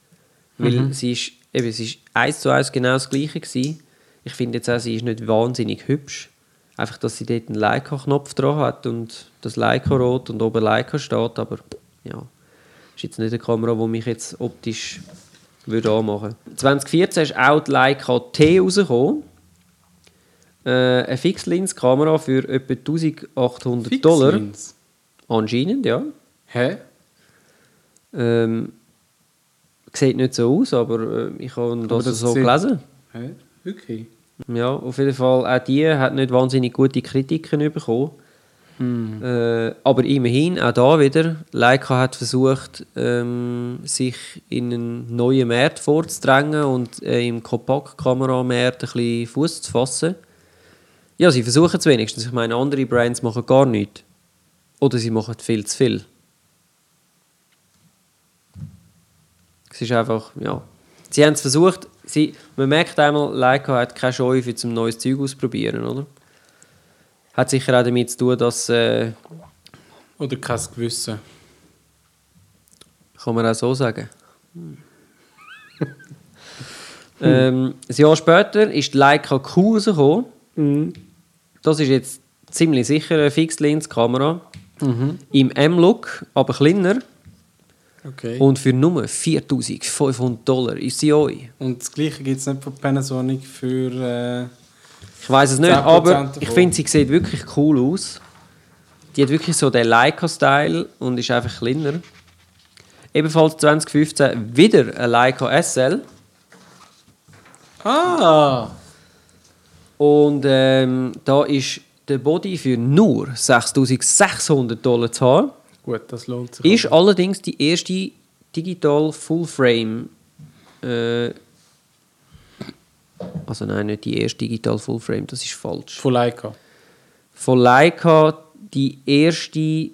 Weil Mhm. sie ist, eben, sie ist eins zu eins genau das gleiche gewesen. Ich finde jetzt auch, sie ist nicht wahnsinnig hübsch. Einfach, dass sie dort einen Leica-Knopf dran hat und das Leica-Rot und oben Leica steht, aber ja, ist jetzt nicht eine Kamera, die mich jetzt optisch würde anmachen. 2014 ist auch die Leica T rausgekommen. Äh, eine Fixlens-Kamera für etwa 1800 Dollar. Fixlens. Anscheinend, ja. Hä? Ähm, sieht nicht so aus, aber äh, ich habe das, das so sieht- gelesen. Hä? Wirklich? Ja, auf jeden Fall. Auch die hat nicht wahnsinnig gute Kritiken bekommen. Hm. Äh, aber immerhin, auch da wieder, Leica hat versucht, ähm, sich in einen neuen Markt vorzudrängen und äh, im Kompaktkameramarkt ein bisschen Fuß zu fassen. Ja, sie versuchen es wenigstens. Ich meine, andere Brands machen gar nichts. Oder sie machen viel zu viel. Es ist einfach, ja. Sie haben es versucht, sie, man merkt einmal, Leica hat keine Scheu für zum neues Zeug ausprobieren, oder? Hat sicher auch damit zu tun, dass, äh, Oder kein Gewissen? kann man auch so sagen. ähm, ein Jahr später ist die Leica Q rausgekommen. Das ist jetzt ziemlich sicher eine Fixed-Lens-Kamera. Mhm. Im M-Look, aber kleiner. Okay. Und für nur 4500 Dollar ist sie euch. Und das gleiche gibt es nicht von Panasonic für... Äh, Ich weiß es nicht, 10% aber ich finde, sie sieht wirklich cool aus. Die hat wirklich so den Leica-Style und ist einfach kleiner. Ebenfalls 2015 wieder ein Leica SL. ah! Und ähm, da ist der Body für nur 6600 Dollar zu haben. Gut, das lohnt sich. Ist allerdings die erste Digital Full Frame. Äh, also nein, nicht die erste Digital Full Frame, das ist falsch. Von Leica. Von Leica die erste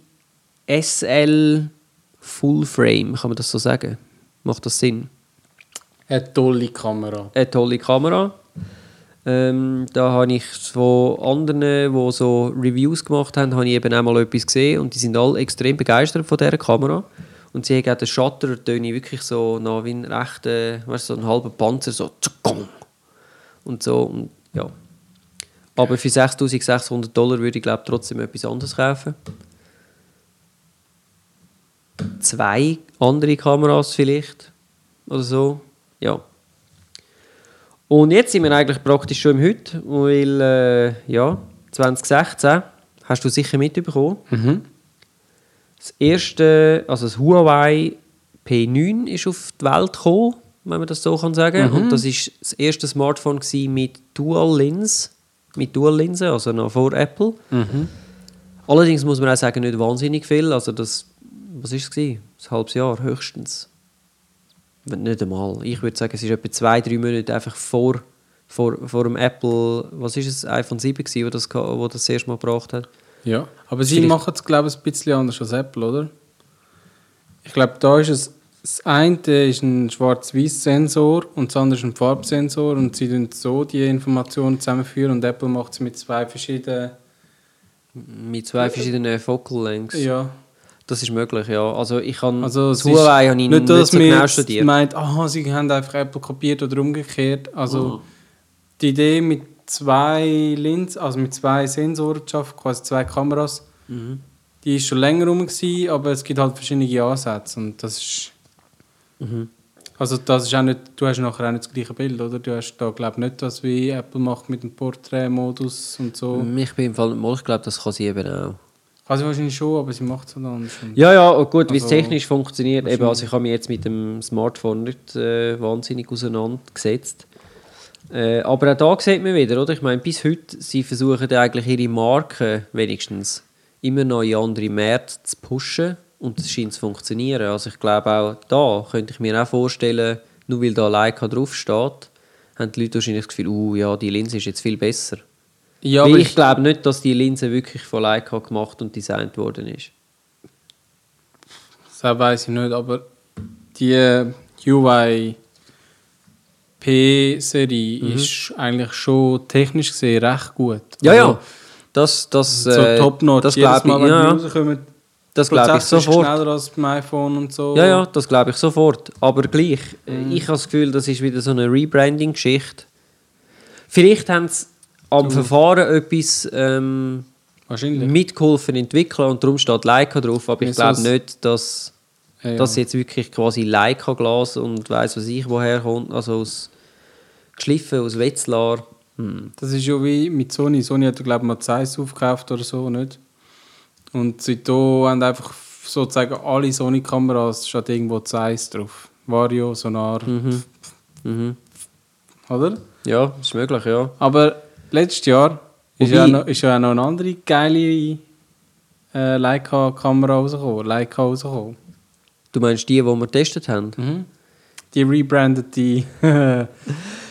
SL Full Frame, kann man das so sagen? Macht das Sinn? Eine tolle Kamera. Eine tolle Kamera. Ähm, da habe ich von anderen, die so Reviews gemacht haben, habe ich eben auch mal etwas gesehen und die sind alle extrem begeistert von dieser Kamera. Und sie auch den Shutter, töne wirklich so nach wie ein rechter, weißt, so ein halber Panzer, so tschukong. und so. Und, ja. Aber für 6600 Dollar würde ich glaube trotzdem etwas anderes kaufen. Zwei andere Kameras vielleicht oder so. Ja. Und jetzt sind wir eigentlich praktisch schon im Heute, weil äh, ja, 2016 hast du sicher mitbekommen. Mhm. Das erste, also das Huawei P9 ist auf die Welt gekommen, wenn man das so kann sagen. Mhm. Und das ist das erste Smartphone mit Dual Lens, mit Dual Linse, also noch vor Apple. Mhm. Allerdings muss man auch sagen, nicht wahnsinnig viel. Also das, was ist es gewesen? Ein halbes Jahr höchstens. Nicht einmal. Ich würde sagen, es ist etwa zwei, drei Monate einfach vor, vor, vor dem Apple, was ist es, iPhone 7 gewesen, wo das, wo das, das erste Mal gebracht hat. Ja, aber sie machen es, glaube ich, ein bisschen anders als Apple, oder? Ich glaube, da ist es. Das eine ist ein Schwarz-Weiß-Sensor und das andere ist ein Farbsensor und sie tun so die Informationen zusammenführen und Apple macht es mit zwei verschiedenen. Mit zwei verschiedenen Focal Lengths. Ja. Das ist möglich, ja. Also ich kann Also, das Huawei habe ich nicht, dass so genau studiert. meint, aha, sie haben einfach Apple kopiert oder umgekehrt. Also Mhm. die Idee mit zwei Linsen, also mit zwei Sensoren zu arbeiten, quasi zwei Kameras, Mhm. die ist schon länger rum gewesen, aber es gibt halt verschiedene Ansätze und das ist Mhm. also das ist auch nicht, du hast nachher auch nicht das gleiche Bild, oder? Du hast da glaube ich nicht das wie Apple macht mit dem Porträtmodus und so. Ich bin im Fall nicht mal, ich glaube, das kann sie eben auch. Sie wahrscheinlich schon, aber sie macht es halt anders. Ja, ja, und gut, wie es Also, technisch funktioniert. Eben, also ich habe mich jetzt mit dem Smartphone nicht äh, wahnsinnig auseinandergesetzt. Äh, aber auch da sieht man wieder, oder? Ich meine, bis heute, sie versuchen eigentlich ihre Marke wenigstens immer noch in andere Märkte zu pushen und es scheint zu funktionieren. Also ich glaube auch da könnte ich mir auch vorstellen, nur weil da Leica draufsteht, haben die Leute wahrscheinlich das Gefühl, uh, ja, die Linse ist jetzt viel besser. Ja, Weil aber ich glaube nicht, dass die Linse wirklich von Leica gemacht und designt worden ist. das weiß ich nicht, aber die äh, UI P-Serie ist eigentlich schon technisch gesehen recht gut. Ja, Also, ja. Das, das, So äh, top-notch. das glaube ich, ja, das glaube ich sofort. schneller als beim iPhone und so. Ja, ja, das glaube ich sofort. Aber gleich, äh, Mhm. ich habe das Gefühl, das ist wieder so eine Rebranding-Geschichte. Vielleicht haben sie am Verfahren etwas ähm, mitgeholfen entwickeln und darum steht Leica drauf. Aber ich glaube nicht, dass Ja, ja. das jetzt wirklich quasi Leica-Glas und weiß was ich woher kommt. Also aus geschliffen, aus Wetzlar. Hm. Das ist ja wie mit Sony. Sony hat, glaube ich, mal Zeiss aufgekauft oder so, nicht? Und seitdem haben einfach sozusagen alle Sony-Kameras statt irgendwo Zeiss drauf. Vario, Sonar, Mhm. oder? Ja, ist möglich, ja. Aber letztes Jahr ist ja, noch, ist ja auch noch eine andere geile äh, Leica-Kamera rausgekommen. Leica rausgekommen. Du meinst die, die wir getestet haben? Mhm. Die rebrandete,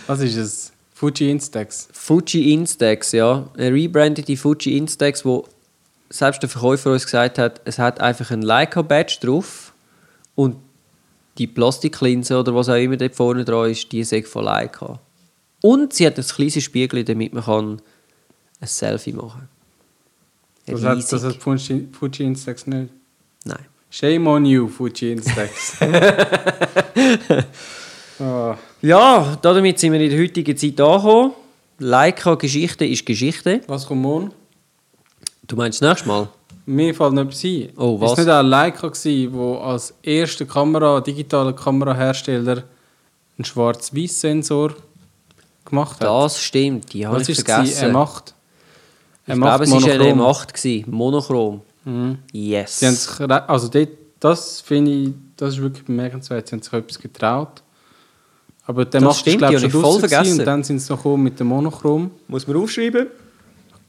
was ist es? Fuji Instax. Fuji Instax, ja. Eine rebrandete Fuji Instax, wo selbst der Verkäufer uns gesagt hat, es hat einfach ein Leica-Badge drauf und die Plastiklinse oder was auch immer dort vorne dran ist, die ist von Leica. Und sie hat ein kleines Spiegel, damit man kann ein Selfie machen kann. Das hat, das hat Fuji, Fuji Instax nicht. Nein. Shame on you, Fuji Instax. oh. Ja, damit sind wir in der heutigen Zeit angekommen. Leica-Geschichte ist Geschichte. Was kommt morgen? Du meinst das nächste Mal? Mir fällt noch etwas ein. Oh, was? Ist nicht auch Leica gewesen, wo als erster Kamera, digitaler Kamerahersteller einen Schwarz-Weiß-Sensor gemacht hat? Das stimmt, die habe ich ist es? gewesen? vergessen. M8. Ich glaube, es war ein Monochrom. M8, gewesen, monochrom. Mhm. Yes. Sie haben sich, also dort, das finde ich, das ist wirklich bemerkenswert. Sie haben sich etwas getraut. Aber der Das macht stimmt, glaub die ich, schon voll vergessen. Und dann sind sie noch mit dem Monochrom. Muss man aufschreiben?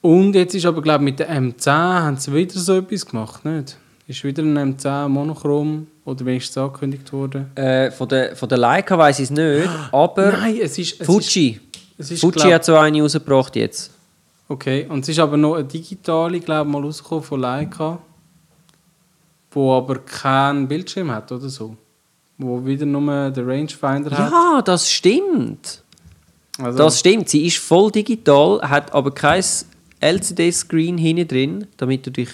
Und jetzt ist aber, glaube ich, mit der M10 haben sie wieder so etwas gemacht, nicht? Ist wieder ein M10 Monochrom oder wenigstens angekündigt worden? Äh, von, der, von der Leica weiß ich es nicht, aber Nein, es ist... Es Fuji. Ist, Fuji glaub- hat so eine rausgebracht jetzt. Okay, und es ist aber noch eine digitale, glaube ich, mal rausgekommen von Leica, wo aber keinen Bildschirm hat oder so. Wo wieder nur den Rangefinder hat. Ja, das stimmt. Also, Das stimmt. Sie ist voll digital, hat aber kein LCD-Screen hinten drin, damit du dich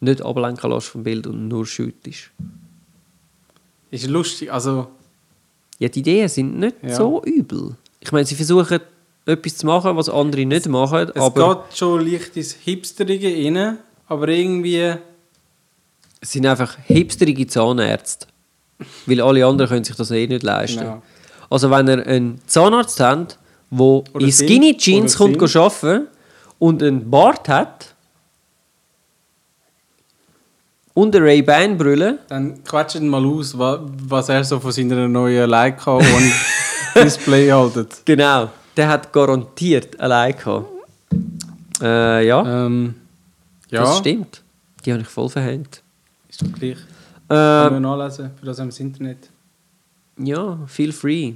nicht ablenken lässt vom Bild und nur shootest. ist lustig, also... Ja, die Ideen sind nicht Ja. so übel. Ich meine, sie versuchen etwas zu machen, was andere nicht machen, Es aber geht schon leicht ins Hipsterige rein, aber irgendwie... es sind einfach hipsterige Zahnärzte. Weil alle anderen können sich das eh nicht leisten. Ja. Also wenn ihr einen Zahnarzt habt, der in. Skinny Jeans kommt sind. arbeiten und einen Bart hat und eine Ray-Ban-Brille, Dann quatscht ihn mal aus, wa- was er so von seiner neuen Leica ohne Display haltet. genau, der hat garantiert eine Leica. Äh, ja, Ähm, ja, das stimmt. Die habe ich voll verhängt. ist doch gleich. Kann Äh, man nachlesen, für das haben wir das Internet. ja, feel free.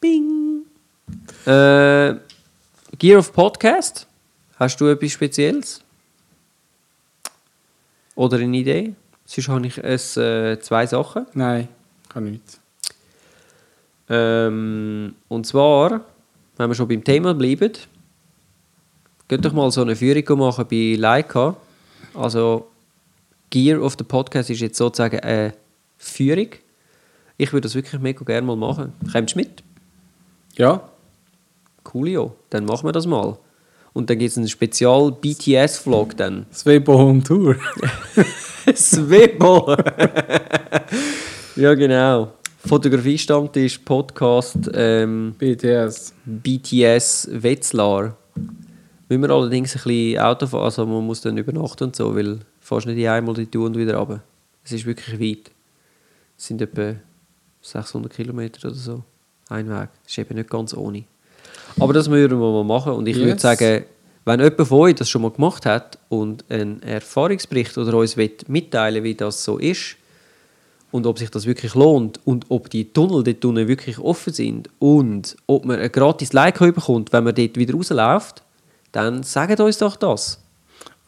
Bing. Äh, Gear of Podcast. Hast du etwas Spezielles? Oder eine Idee? Sonst habe ich es, äh, zwei Sachen. Nein, kann nicht. Ähm, und zwar, wenn wir schon beim Thema bleiben, könnt doch mal so eine Führung machen bei Leica. Also, Gear of the Podcast ist jetzt sozusagen eine Führung. Ich würde das wirklich mega gerne mal machen. Kommst du mit? Ja, Coolio. Dann machen wir das mal. Und dann gibt es einen Spezial-BTS-Vlog dann. Swebo Home Tour. Swebo! ja, genau. Fotografie-Stammtisch, Podcast, ähm, BTS. BTS Wetzlar. Müssen wir allerdings ein bisschen Auto fahren, also man muss dann übernachten und so, weil fast nicht einmal die Tour und wieder runter. Es ist wirklich weit. Es sind etwa 600 Kilometer oder so. Ein Weg. Das ist eben nicht ganz ohne. Aber das würden wir mal machen. Und ich würde Yes. sagen, wenn jemand von euch das schon mal gemacht hat und einen Erfahrungsbericht oder uns will mitteilen wie das so ist und ob sich das wirklich lohnt und ob die Tunnel dort unten wirklich offen sind und ob man ein gratis Like bekommt, wenn man dort wieder rausläuft, dann sagt uns doch das.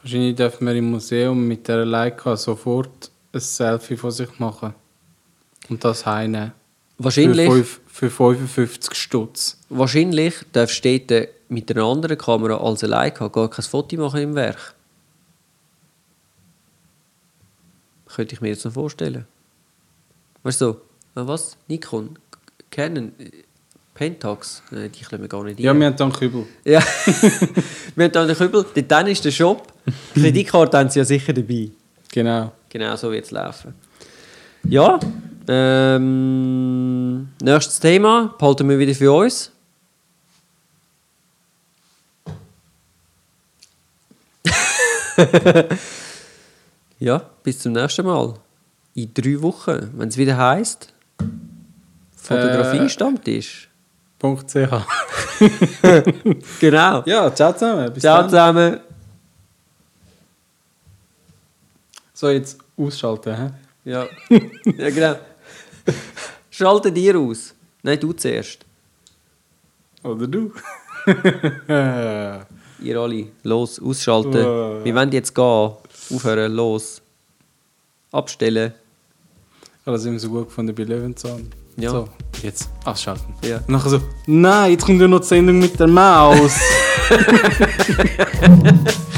Wahrscheinlich dürfen wir im Museum mit dieser Leica sofort ein Selfie von sich machen. Und das heimnehmen. Wahrscheinlich, Für, fünf- für 55 Stutz. wahrscheinlich darfst du dort mit einer anderen Kamera als ein Leica gar kein Foto machen im Werk. Könnte ich mir jetzt noch vorstellen. Weißt du, was? Nikon, Canon, äh, Pentax, die können wir gar nicht Ja, rein. wir haben dann Kübel. Ja, wir haben da den Kübel, dann ist der Shop, Kreditkarte haben sie ja sicher dabei. Genau. Genau so wird es laufen. Ja, ähm, nächstes Thema behalten wir wieder für uns. ja, bis zum nächsten Mal. In drei Wochen, wenn es wieder heisst, Fotografie-Stammtisch. .ch. Genau. Ja, ciao zusammen. Bis Ciao dann. zusammen. So, jetzt ausschalten. Hä? Ja. ja, genau. Schalte dir aus. Nein, du zuerst. Oder du. Ihr alle, los, ausschalten. Wow. Wir wollen jetzt gehen. Aufhören, los. Abstellen. Das haben wir so gut gefunden bei Löwenzahn. Ja. So, jetzt ausschalten. Ja. Und nachher so, nein, jetzt kommt ja noch die Sendung mit der Maus.